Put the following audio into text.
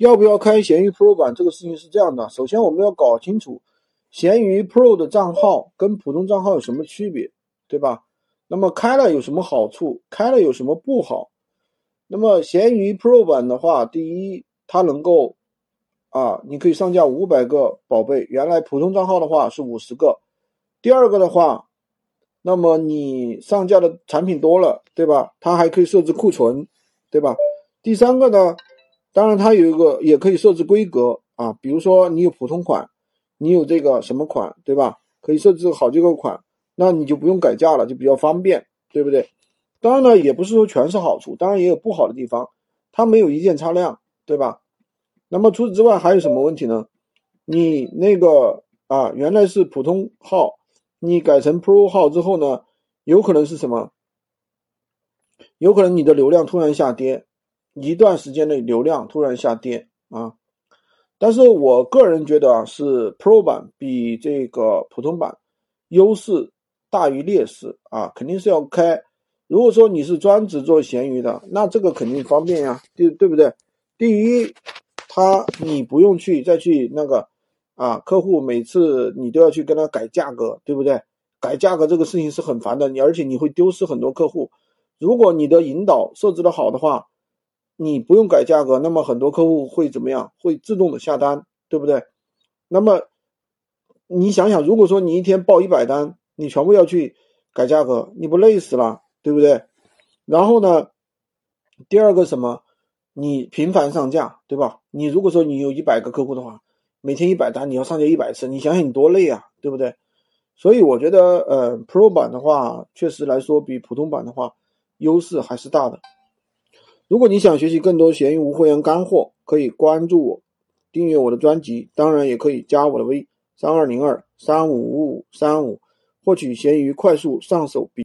要不要开闲鱼 Pro 版？这个事情是这样的，首先我们要搞清楚闲鱼 Pro 的账号跟普通账号有什么区别，对吧？那么开了有什么好处？开了有什么不好？那么闲鱼 Pro 版的话，第一，它能够啊，你可以上架五百个宝贝，原来普通账号的话是五十个。第二个的话，那么你上架的产品多了，对吧？它还可以设置库存，对吧？第三个呢，当然它有一个也可以设置规格啊，比如说你有普通款，你有这个什么款，对吧？可以设置好几个款。那你就不用改价了，就比较方便，对不对？当然呢，也不是说全是好处，当然也有不好的地方，它没有一键差量，对吧？那么除此之外还有什么问题呢？你那个啊，原来是普通号，你改成 Pro 号之后呢，有可能是什么？有可能你的流量突然下跌，一段时间内流量突然下跌啊。但是我个人觉得啊，是 Pro 版比这个普通版优势。大于劣势啊，肯定是要开。如果说你是专职做闲鱼的，那这个肯定方便呀，对对不对？第一，他你不用去再去那个啊，客户每次你都要去跟他改价格，对不对？改价格这个事情是很烦的，你而且你会丢失很多客户。如果你的引导设置的好的话，你不用改价格，那么很多客户会怎么样？会自动的下单，对不对？那么你想想，如果说你一天报一百单。你全部要去改价格，你不累死了，对不对？然后呢，第二个什么，你频繁上架，对吧？你如果说你有一百个客户的话，每天一百单，你要上架一百次，你想想你多累啊，对不对？所以我觉得，呃，Pro 版的话，确实来说比普通版的话，优势还是大的。如果你想学习更多闲鱼无货源干货，可以关注我，订阅我的专辑，当然也可以加我的微三二零二三五五五三五。获取闲鱼快速上手笔。